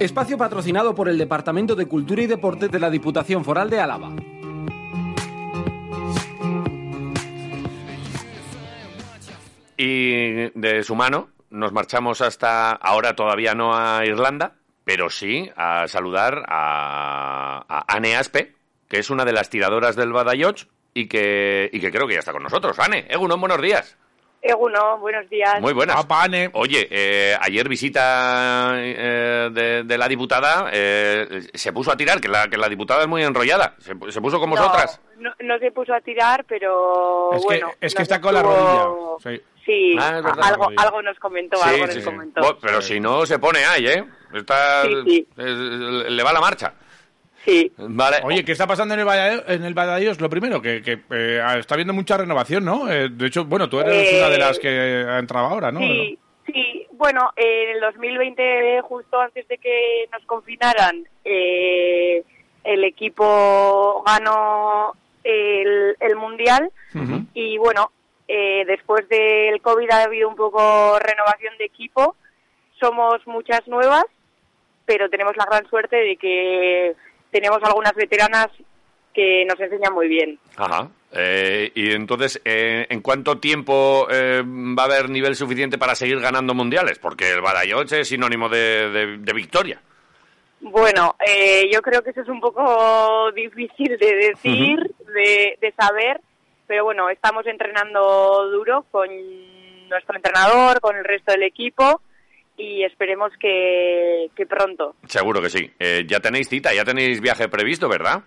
Espacio patrocinado por el Departamento de Cultura y Deporte de la Diputación Foral de Álava. Y de su mano nos marchamos hasta, ahora todavía no a Irlanda, pero sí a saludar a, Anne Aspe, que es una de las tiradoras del Badajoz y que, y que creo que ya está con nosotros. Anne, Egunon, buenos días. Eguno, buenos días. Muy buenas. Apa, Anne. Oye, eh, ayer visita eh, de, de la diputada, eh, se puso a tirar, que la, que la diputada es muy enrollada. Se, se puso con No, vosotras. No, no se puso a tirar, pero Es que- bueno. es que está con la rodilla. Sí. Sí, Ah, verdad, algo, algo nos comentó, algo nos comentó. Bueno, pero si no, se pone ahí, ¿eh? Está, Sí, sí. es- le va la marcha. Sí. Vale. Oye, ¿qué está pasando en el Badajoz? En el Badajoz? Lo primero, que, que, eh, está habiendo mucha renovación, ¿no? Eh, de hecho, bueno, tú eres Eh, una de las que ha entrado ahora, ¿no? Sí, sí. Bueno, en el 2020, justo antes de que nos confinaran, eh, el equipo ganó el, el Mundial y bueno, eh, después del COVID ha habido un poco renovación de equipo. Somos muchas nuevas, pero tenemos la gran suerte de que tenemos algunas veteranas que nos enseñan muy bien. Ajá. Eh, y entonces, eh, ¿en cuánto tiempo eh, va a haber nivel suficiente para seguir ganando mundiales? Porque el Badajoz es sinónimo de, de- de victoria. Bueno, eh, yo creo que eso es un poco difícil de decir, de, de saber, pero bueno, estamos entrenando duro con nuestro entrenador, con el resto del equipo y esperemos que, que pronto. Seguro que sí. Eh, ya tenéis cita, ya tenéis viaje previsto, ¿verdad?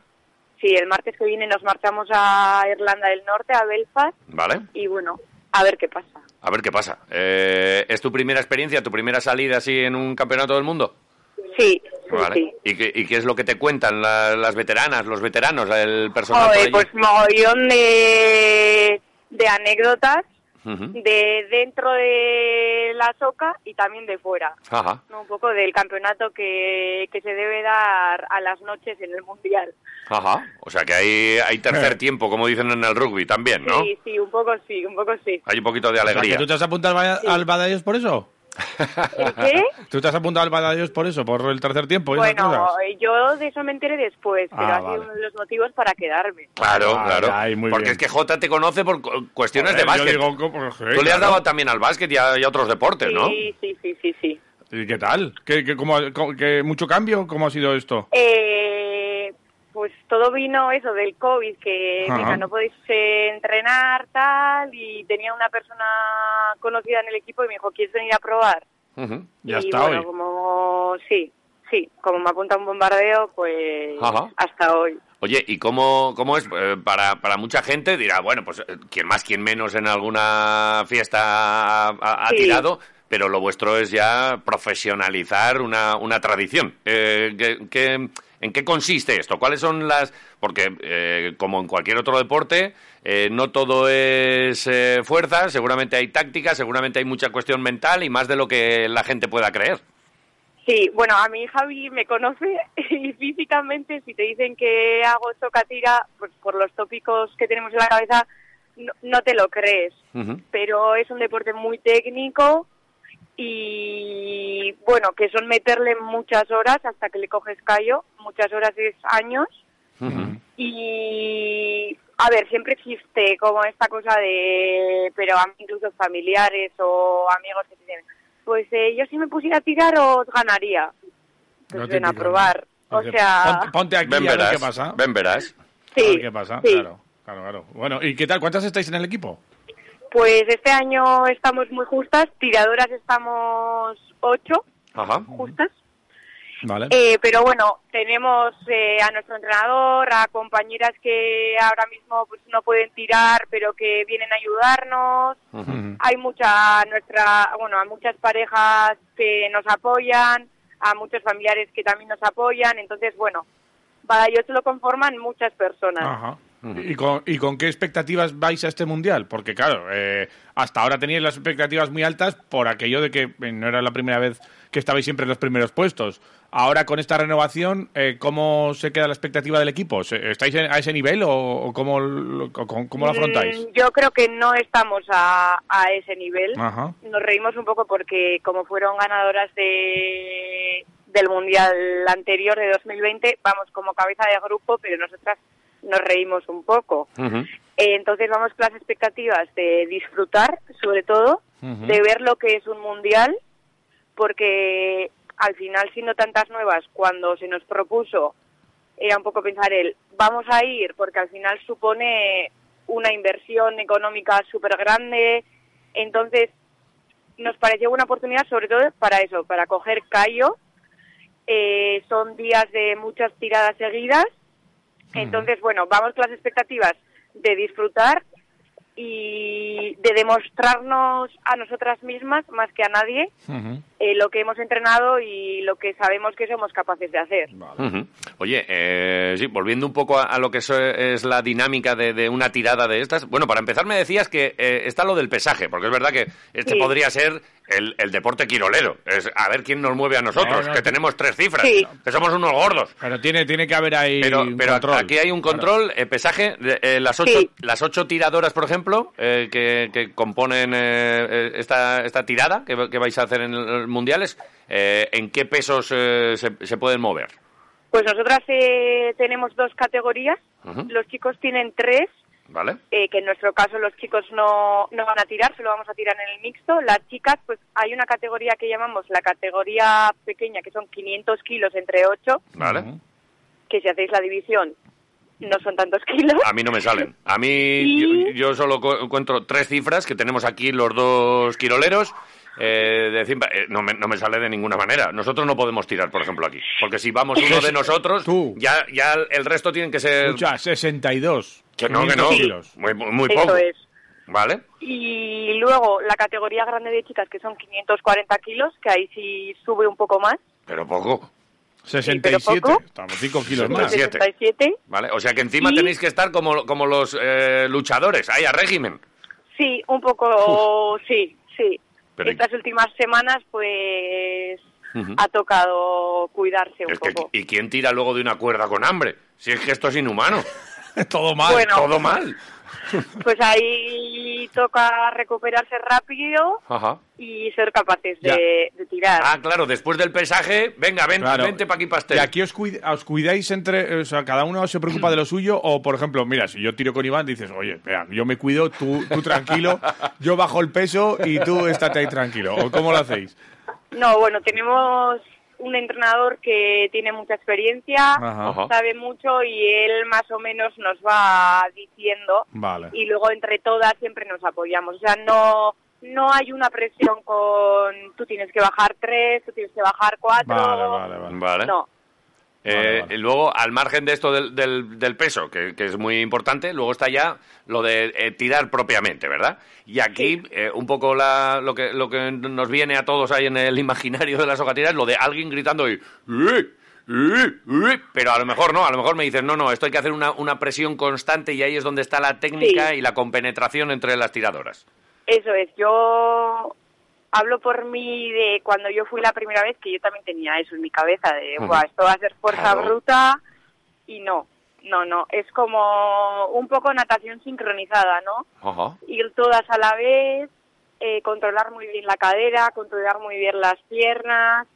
Sí, el martes que viene nos marchamos a Irlanda del Norte, a Belfast, Vale. y bueno, a ver qué pasa. A ver qué pasa. Eh, ¿Es tu primera experiencia, tu primera salida así en un campeonato del mundo? Sí, sí, Vale. sí. ¿Y qué, y qué es lo que te cuentan la- las veteranas, los veteranos, el personal? por Joder, allí? pues mogollón de, de anécdotas De dentro de la soca y también de fuera. Ajá. ¿no? Un poco del campeonato que, que se debe dar a las noches en el Mundial. Ajá. O sea que hay, hay tercer Eh. tiempo, como dicen en el rugby también, ¿no? Sí, sí, un poco sí, un poco sí. Hay un poquito de O sea, alegría. que ¿Tú te has apuntado al, Badajoz por eso? ¿El qué? ¿Tú te has apuntado al Badajoz por eso? ¿Por el tercer tiempo? y esas Bueno, cosas? yo de eso me enteré después, pero Ah, ha sido uno de los motivos para quedarme. Claro, claro. ay, muy Porque bien. es que Jota te conoce por cu- cuestiones Joder, de básquet. Digo, ¿cómo? Sí, Tú le has dado también al básquet y a, y a otros deportes, ¿no? Sí, sí, sí, sí, sí. ¿Y qué tal? ¿Qué, qué- cómo, cómo- qué- ¿Mucho cambio? ¿Cómo ha sido esto? Eh, pues todo vino eso del COVID, que mira, no podéis eh, entrenar, tal, y tenía una persona conocida en el equipo y me dijo, ¿quieres venir a probar? Ya y está bueno, hoy. como sí, sí, como me apunta un bombardeo, pues hasta hoy. Oye, ¿y cómo, cómo es? Eh, para, para mucha gente dirá, bueno, pues eh, quien más, quien menos en alguna fiesta ha, ha- ha Sí. tirado, pero lo vuestro es ya profesionalizar una, una tradición. Eh, ¿qué- qué- en qué consiste esto? ¿Cuáles son las...? Porque, eh, como en cualquier otro deporte, eh, no todo es eh, fuerza, seguramente hay táctica, seguramente hay mucha cuestión mental y más de lo que la gente pueda creer. Sí, bueno, a mí Javi me conoce y físicamente si te dicen que hago socatira, pues por los tópicos que tenemos en la cabeza, no, no te lo crees. Pero es un deporte muy técnico y bueno, que son meterle muchas horas hasta que le coges callo, muchas horas es años y a ver, siempre existe como esta cosa de, pero a- incluso familiares o amigos que te dicen, pues eh, yo si me pusiera a tirar os ganaría. Pues ven a probar. ¿no? O sea, Ponte, ponte aquí Ven a ver verás, qué pasa. ven verás. A sí, ver qué pasa, sí. claro. Claro, claro. Bueno, ¿y qué tal? ¿Cuántas estáis en el equipo? Pues este año estamos muy justas, tiradoras estamos ocho Ajá. justas Vale. Eh, pero bueno, tenemos eh, a nuestro entrenador, a compañeras que ahora mismo pues no pueden tirar, pero que vienen a ayudarnos. Hay mucha nuestra, bueno, a muchas parejas que nos apoyan, a muchos familiares que también nos apoyan. Entonces, bueno, Badajoz lo conforman muchas personas. Ajá. ¿Y con, ¿Y con qué expectativas vais a este mundial? Porque, claro, eh, hasta ahora teníais las expectativas muy altas por aquello de que eh, no era la primera vez que estabais siempre en los primeros puestos. Ahora, con esta renovación, eh, ¿cómo se queda la expectativa del equipo? ¿Se- ¿Estáis a ese nivel o, o cómo, lo- cómo- cómo lo afrontáis? Mm, Yo creo que no estamos a, a ese nivel. Ajá. Nos reímos un poco porque como fueron ganadoras de, del Mundial anterior de 2020, vamos como cabeza de grupo, pero nosotras nos reímos un poco. Eh, entonces vamos con las expectativas de disfrutar, sobre todo, de ver lo que es un Mundial, porque al final, siendo tantas nuevas, cuando se nos propuso, era un poco pensar el, vamos a ir, porque al final supone una inversión económica súper grande, entonces nos pareció una oportunidad sobre todo para eso, para coger callo. Eh, son días de muchas tiradas seguidas, entonces bueno, vamos con las expectativas de disfrutar y de demostrarnos a nosotras mismas más que a nadie eh, lo que hemos entrenado y lo que sabemos que somos capaces de hacer. Oye, eh, sí, volviendo un poco a, a lo que so- es la dinámica de, de una tirada de estas. Bueno, para empezar me decías que eh, está lo del pesaje, porque es verdad que este Sí. podría ser el, el deporte quirolero. Es a ver quién nos mueve a nosotros, No, no, que no. tenemos tres cifras, Sí. que somos unos gordos. Pero tiene, tiene que haber ahí Pero, un pero control. aquí hay un control, eh, pesaje, de, eh, las, ocho, Sí. las ocho tiradoras, por ejemplo, eh, que, que componen eh, eh, esta, esta tirada que, que vais a hacer en los mundiales, eh, ¿en qué pesos eh, se, se pueden mover? Pues nosotras eh, tenemos dos categorías. Los chicos tienen tres, ¿Vale? eh, que en nuestro caso los chicos no, no van a tirar, solo vamos a tirar en el mixto. Las chicas, pues hay una categoría que llamamos la categoría pequeña, que son 500 kilos entre 8, ¿Vale? Que si hacéis la división no son tantos kilos. A mí no me salen. A mí Y- yo, yo solo co- encuentro tres cifras que tenemos aquí los dos quiroleros. Eh, de cimba- eh, no, me, no me sale de ninguna manera. Nosotros no podemos tirar, por ejemplo, aquí. Porque si vamos uno de nosotros, Tú. ya, ya el resto tienen que ser... Escucha, 62. Que no, que no. 500 kilos. Muy, muy Eso poco. es. ¿Vale? Y luego la categoría grande de chicas, que son 540 kilos, que ahí sí sube un poco más. Pero poco. 67. poco. Estamos 5 kilos más. 67. 67. ¿Vale? O sea que encima Y- tenéis que estar como, como los eh, luchadores, ahí a régimen. Sí, un poco, sí, sí. Pero- Estas últimas semanas, pues, ha tocado cuidarse un Es que, poco. ¿Y quién tira luego de una cuerda con hambre? Si es que esto es inhumano. Todo mal. Bueno. Todo mal. Pues ahí toca recuperarse rápido Ajá. y ser capaces de, de tirar. Ah, claro, después del pesaje, venga, ven, Claro. vente para aquí pastel. ¿Y aquí os, cuid- os cuidáis entre, o sea, cada uno se preocupa de lo suyo? O, por ejemplo, mira, si yo tiro con Iván, dices, oye, vea, yo me cuido, tú, tú tranquilo, yo bajo el peso y tú estate ahí tranquilo. ¿O cómo lo hacéis? No, bueno, tenemos un entrenador que tiene mucha experiencia, Ajá. Sabe mucho y él más o menos nos va diciendo Vale. y luego entre todas siempre nos apoyamos. O sea, no no hay una presión con tú tienes que bajar tres, tú tienes que bajar cuatro. Vale, vale, vale. Vale. Eh, Vale, y luego, al margen de esto del, del- del peso, que, que es muy importante, luego está ya lo de eh, tirar propiamente, ¿verdad? Y aquí, eh, un poco la- lo, que, lo que nos viene a todos ahí en el imaginario de las hojatiras, lo de alguien gritando y... Pero a lo mejor no, a lo mejor me dices, no, no, esto hay que hacer una, una presión constante y ahí es donde está la técnica Sí. y la compenetración entre las tiradoras. eso es. Yo hablo por mí de cuando yo fui la primera vez, que yo también tenía eso en mi cabeza, de. "Buah, esto va a ser fuerza Claro. bruta, y no, no, no. Es como un poco natación sincronizada, ¿no? Ajá. ir todas a la vez, eh, controlar muy bien la cadera, controlar muy bien las piernas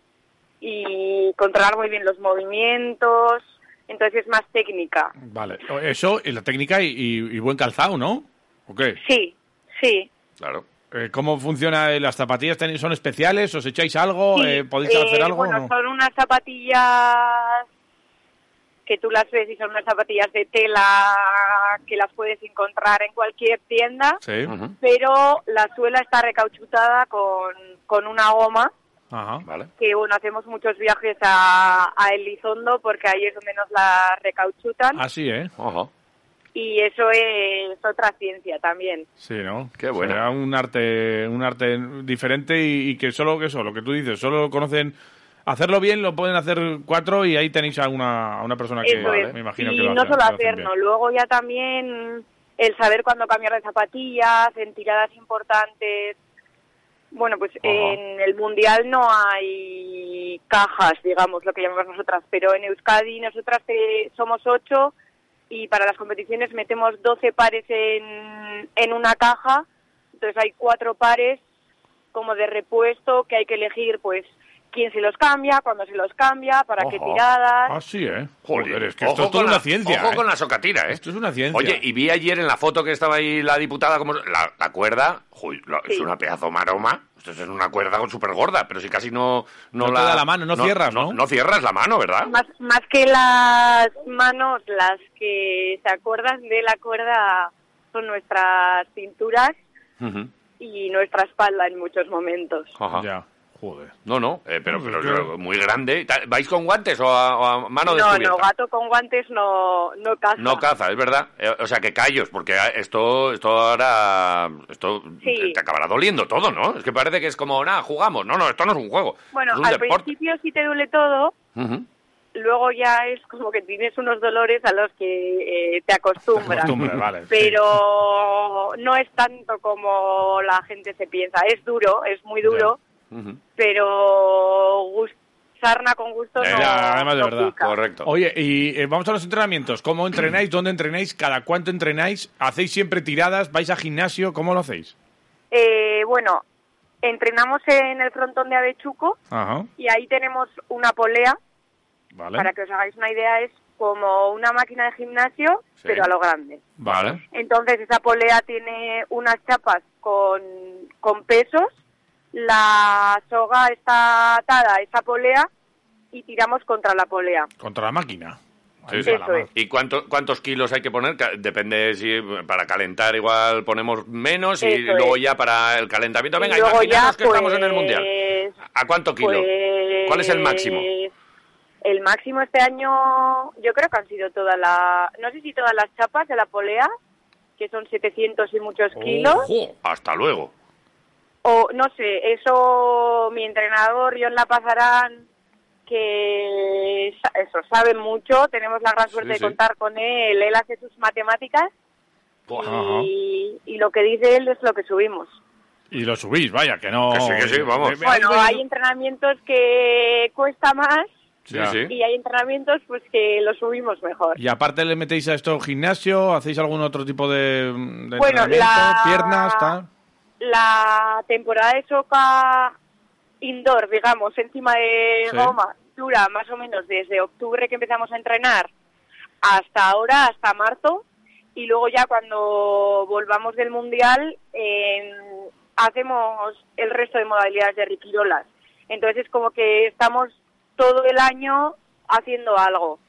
y controlar muy bien los movimientos. Entonces es más técnica. Vale. Eso, y la técnica y, y- y buen calzado, ¿no? ¿O qué? Sí, sí. Claro. Eh, ¿Cómo funciona? ¿Las zapatillas son especiales? ¿Os echáis algo? Sí, Eh, ¿Podéis eh, hacer algo o Bueno, no? son unas zapatillas que tú las ves y son unas zapatillas de tela que las puedes encontrar en cualquier tienda, Sí. Pero la suela está recauchutada con, con una goma Ajá. Vale. que bueno, hacemos muchos viajes a, a Elizondo porque ahí es donde nos la recauchutan Así, ¿eh? Ojo. Y eso es otra ciencia también. Sí, ¿no? Qué bueno. Será un arte, un arte diferente y, y que solo que eso, lo que tú dices, solo conocen hacerlo bien, lo pueden hacer cuatro y ahí tenéis a una, a una persona que me imagino y que lo no hace- solo hacerlo, luego ya también el saber cuándo cambiar de zapatillas, en tiradas importantes. Bueno, pues en el Mundial no hay cajas, digamos, lo que llamamos nosotras, pero en Euskadi nosotras eh, somos ocho y para las competiciones metemos 12 pares en, en una caja, entonces hay cuatro pares como de repuesto que hay que elegir, pues, quién se los cambia, cuándo se los cambia, para qué tiradas. Ah, sí, ¿eh? Joder, es que ojo esto es toda una la- ciencia. Ojo ¿eh? con la socatira, ¿eh? Esto es una ciencia. Oye, y vi ayer en la foto que estaba ahí la diputada, como la, la cuerda, uy, la- es una pedazo maroma. Esto es una cuerda súper gorda, pero si casi no... No, No te la, da la mano, no cierras, ¿no? No cierras la mano, ¿verdad? Más, más que las manos, las que se acuerdan de la cuerda son nuestras cinturas y nuestra espalda en muchos momentos. Ajá. Ya, joder. No, no, eh, pero, pero muy grande. ¿Vais con guantes o a, o a mano No, descubierta? no, gato con guantes no, no caza. No caza, es verdad. Eh, o sea, que callos, porque esto, esto ahora, esto Sí. te, acabará doliendo todo, ¿no? Es que parece que es como, nada, jugamos. No, no, esto no es un juego. Bueno, es un al deporte. principio sí te duele todo, luego ya es como que tienes unos dolores a los que eh, te acostumbras. Vale. sí. Pero no es tanto como la gente se piensa. Es duro, es muy duro, Pero gus- sarna con gusto no, ya, además de no verdad. pica. Correcto. Oye, y eh, vamos a los entrenamientos. ¿Cómo entrenáis? ¿Dónde entrenáis? ¿Cada cuánto entrenáis? ¿Hacéis siempre tiradas? ¿Vais a gimnasio? ¿Cómo lo hacéis? Eh, bueno, entrenamos en el frontón de Avechuco Ajá, y ahí tenemos una polea, vale. para que os hagáis una idea, es como una máquina de gimnasio, Sí. pero a lo grande. Vale. Entonces esa polea tiene unas chapas con, con pesos, la soga está atada a esa polea y tiramos contra la polea. Contra la máquina. Sí, sí. ¿Y cuánto, cuántos kilos hay que poner? Depende si para calentar igual ponemos menos y Eso luego es. ya para el calentamiento. Venga, imaginemos ya, que estamos en el pues, Mundial. ¿A cuánto kilo? pues, ¿Cuál es el máximo? El máximo este año, yo creo que han sido todas las, no sé si todas las chapas de la polea, que son 700 y muchos kilos, ¡Ojo! Hasta luego. O no sé, eso mi entrenador, John La Pasarán, que eso sabe mucho, tenemos la gran suerte Sí, sí. de contar con él, él hace sus matemáticas y, y lo que dice él es lo que subimos. Y lo subís, vaya, que no... Que sí, que sí, vamos. Bueno, hay entrenamientos que cuesta más Sí, sí. y hay entrenamientos pues que lo subimos mejor. Y aparte le metéis a esto gimnasio, ¿hacéis algún otro tipo de, de Bueno, entrenamiento? la- ¿Piernas, tal? La temporada de soca indoor, digamos, encima de Sí. goma, dura más o menos desde octubre que empezamos a entrenar hasta ahora, hasta marzo, y luego ya cuando volvamos del mundial eh, hacemos el resto de modalidades de riquirolas. Entonces es como que estamos todo el año haciendo algo.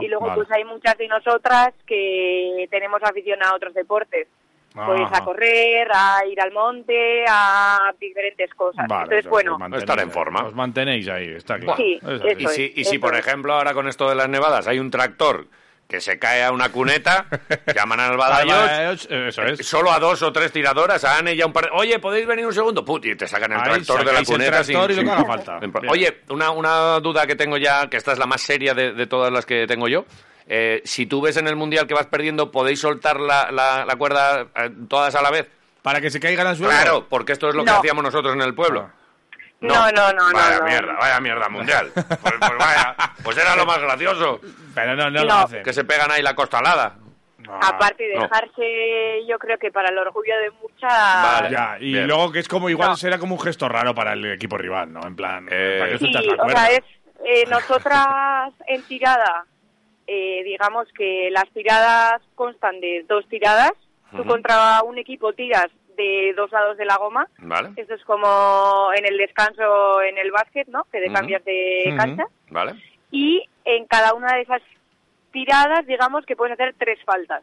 Y luego vale. pues hay muchas de nosotras que tenemos afición a otros deportes. Pues Ajá. a correr, a ir al monte, a diferentes cosas. Vale, Entonces, bueno, os mantenéis Estar en ahí, si Os mantenéis ahí, está claro. Sí, eso Y si, y si eso por es. ejemplo, ahora con esto de las nevadas hay un tractor que se cae a una cuneta, llaman al Badajoz, Vale, Eso es. solo a dos o tres tiradoras, a Anne y a un par de... Oye, ¿podéis venir un segundo? Put, y te sacan el Ahí tractor de la cuneta. tractor y lo que haga falta. sin Bien. Oye, una, una duda que tengo ya, que esta es la más seria de, de todas las que tengo yo. Eh, si tú ves en el Mundial que vas perdiendo, ¿podéis soltar la, la- la cuerda eh, todas a la vez? Para que se caigan al suelo. Claro, porque esto es lo que No. hacíamos nosotros en el pueblo. Ah. No, no, no, Vaya no, no. mierda, vaya mierda mundial. Pues, pues vaya, pues era lo más gracioso. Pero no, no, lo hacen. Que se pegan ahí la costalada. No. Aparte de no. dejarse, yo creo que para el orgullo de muchas... Vale. Ya, y Bien. luego que es como igual No. será como un gesto raro para el equipo rival, ¿no? En plan, Eh, para que Sí, sueltas la o sea, es, eh, nosotras en tirada, eh, digamos que las tiradas constan de dos tiradas. Tú Ujú. contra un equipo tiras de dos lados de la goma. ¿Vale? Esto es como en el descanso en el básquet, ¿no? Que te cambias de Ujú. cancha. ¿Vale? Y en cada una de esas tiradas, digamos que puedes hacer tres faltas.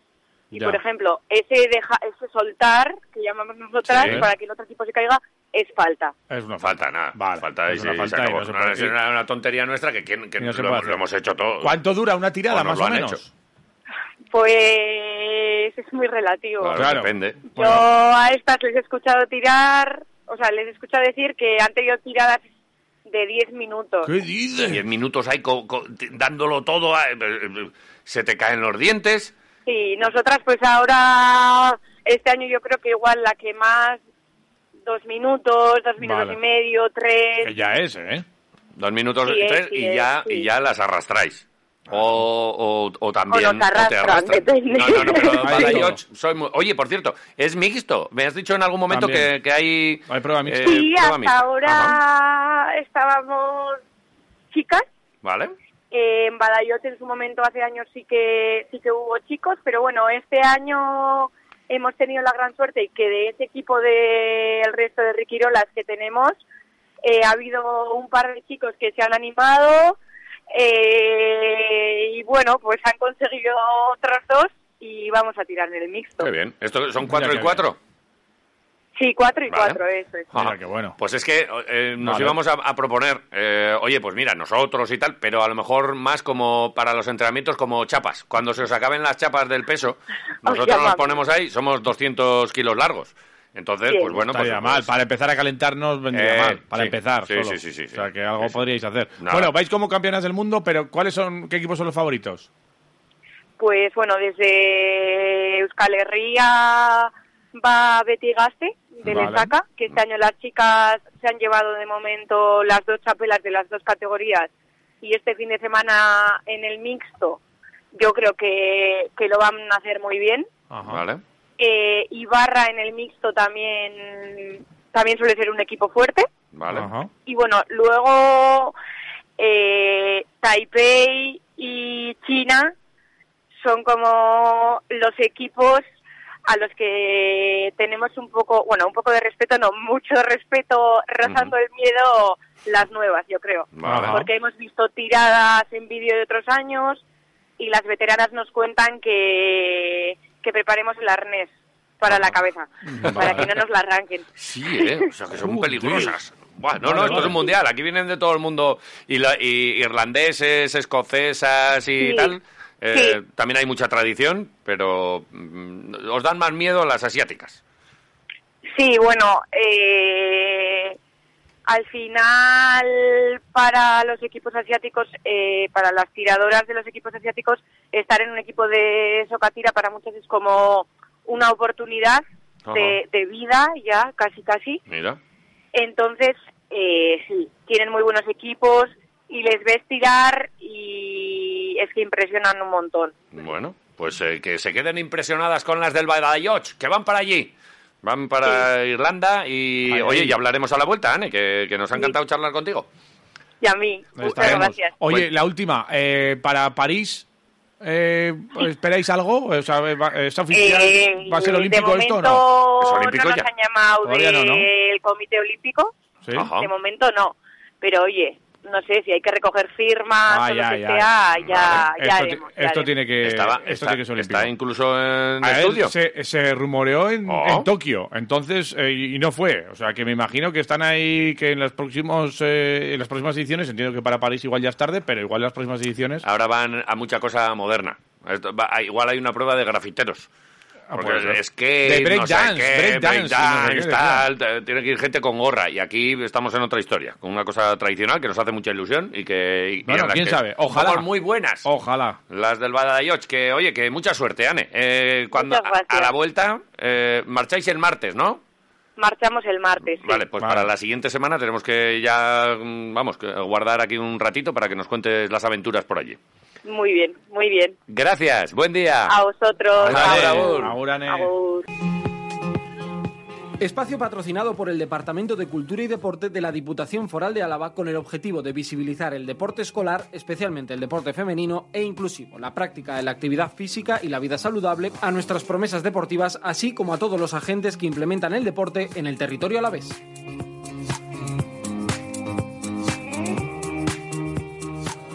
Y Ya. por ejemplo, ese deja, ese soltar, que llamamos nosotras, Sí. para que el otro equipo se caiga, es falta. Es una Falta, nada. Vale, falta es una falta se y acabó. no se No, puede- es una, una tontería nuestra que, que- que no se lo, hemos, lo hemos hecho todo. ¿Cuánto dura una tirada, O más lo o han menos? hecho. Pues es muy relativo. Claro, Claro. depende. Yo a estas les he escuchado tirar, o sea, les he escuchado decir que han tenido tiradas de 10 minutos. ¿Qué dices? Diez minutos ahí co- co- dándolo todo, a- eh, eh, se te caen los dientes. Sí, nosotras pues ahora, este año yo creo que igual la que más, dos minutos, dos minutos Vale. y medio, tres. Que ya es, ¿eh? Dos minutos Sí, tres sí, y ya sí. y ya las arrastráis. O, o, o también O nos arrastran, arrastran. depende. No, no, no, pero soy muy- Oye, por cierto, es mixto. Me has dicho en algún momento que, que hay... Hay prueba mixta. eh, Sí, prueba hasta mixta. Ajá. ahora estábamos chicas. Vale. Eh, en Badajoz en su momento hace años sí que sí que hubo chicos, pero bueno, este año hemos tenido la gran suerte y que de ese equipo del resto de Riquirolas que tenemos eh, ha habido un par de chicos que se han animado eh, y bueno, pues han conseguido otros dos y vamos a tirar en el mixto. Qué bien. ¿Esto son cuatro y cuatro? Sí, cuatro y Vale. cuatro, eso es. Mira, qué bueno. Pues es que eh, nos Vale. íbamos a, a proponer, eh, oye, pues mira, nosotros y tal, pero a lo mejor más como para los entrenamientos como chapas. Cuando se os acaben las chapas del peso, nosotros nos ponemos ahí, somos 200 kilos largos. Entonces, Bien. pues bueno, No pues, mal. Para empezar a calentarnos vendría Eh, mal. Para sí. empezar. Sí, solo. sí, sí, sí, O sea, que algo podríais hacer. Nada. Bueno, vais como campeonas del mundo, pero ¿cuáles son, qué equipos son los favoritos? Pues bueno, desde Euskal Herria va Betty Gaste de Vale. Lesaca, que este año las chicas se han llevado de momento las dos chapelas de las dos categorías y este fin de semana en el mixto yo creo que, que lo van a hacer muy bien. Ajá. Vale. Eh, Ibarra en el mixto también, también suele ser un equipo fuerte. Vale. Ajá. Y bueno, luego eh, Taipei y China son como los equipos a los que tenemos un poco, bueno, un poco de respeto, no, mucho respeto, rozando el miedo las nuevas, yo creo. Vale. Porque hemos visto tiradas en vídeo de otros años y las veteranas nos cuentan que, que preparemos el arnés para la cabeza, para que no nos la arranquen. Sí, ¿eh? O sea, que son peligrosas. Buah, no, no, Vale, esto vale. es un mundial. Aquí vienen de todo el mundo. Y, la- y irlandeses, escocesas y Sí. tal. Eh, Sí. También hay mucha tradición, pero mm, os dan más miedo las asiáticas. Sí, bueno, eh, al final para los equipos asiáticos, eh, para las tiradoras de los equipos asiáticos, estar en un equipo de socatira para muchos es como una oportunidad de, de vida ya, casi casi. Mira. Entonces, eh, sí, tienen muy buenos equipos y les ves tirar y es que impresionan un montón. Bueno, pues eh, que se queden impresionadas con las del Badajoz, que van para allí. Van para Irlanda y, Ahí, oye, ya hablaremos a la vuelta, Anne, que, que nos ha encantado charlar contigo. Y a mí, muchas gracias. Oye, Bueno. la última. eh, para París, eh, ¿esperáis algo? O sea, ¿va- ¿Es oficial? Eh, ¿Va a ser de olímpico esto o no? momento ¿Es olímpico no ya? nos han llamado Todavía no, ¿no? del Comité Olímpico. ¿Sí? De momento no. Pero oye, no sé si hay que recoger firmas Ay, o lo ay, que ay. sea, ya, Vale. ya esto, haremos, ya esto haremos. tiene que, Estaba, esto está, tiene que está incluso en A estudio. se, se rumoreó en, Oh. en Tokio, entonces, eh, y no fue. O sea, que me imagino que están ahí, que en, los próximos, eh, en las próximas ediciones, entiendo que para París igual ya es tarde, pero igual en las próximas ediciones... Ahora van a mucha cosa moderna. Esto va- igual hay una prueba de grafiteros. Ah, ser. es que De break no sé dance, qué, break dance, no sé tal, tiene que ir gente con gorra y aquí estamos en otra historia, con una cosa tradicional que nos hace mucha ilusión y que y- Bueno, quién que sabe, ojalá. somos muy buenas. Ojalá. Las del Badajoz, que oye, que mucha suerte, Ane. Eh, cuando a, la vuelta eh, marcháis el martes, ¿no? Marchamos el martes. sí. Vale, pues Vale. para la siguiente semana tenemos que ya, mm, vamos, que guardar aquí un ratito para que nos cuentes las aventuras por allí. Muy bien, muy bien. Gracias, buen día. A vosotros. Agur, Agur. agur. Espacio patrocinado por el Departamento de Cultura y Deporte de la Diputación Foral de Álava con el objetivo de visibilizar el deporte escolar, especialmente el deporte femenino e inclusivo, la práctica de la actividad física y la vida saludable, a nuestras promesas deportivas, así como a todos los agentes que implementan el deporte en el territorio alavés.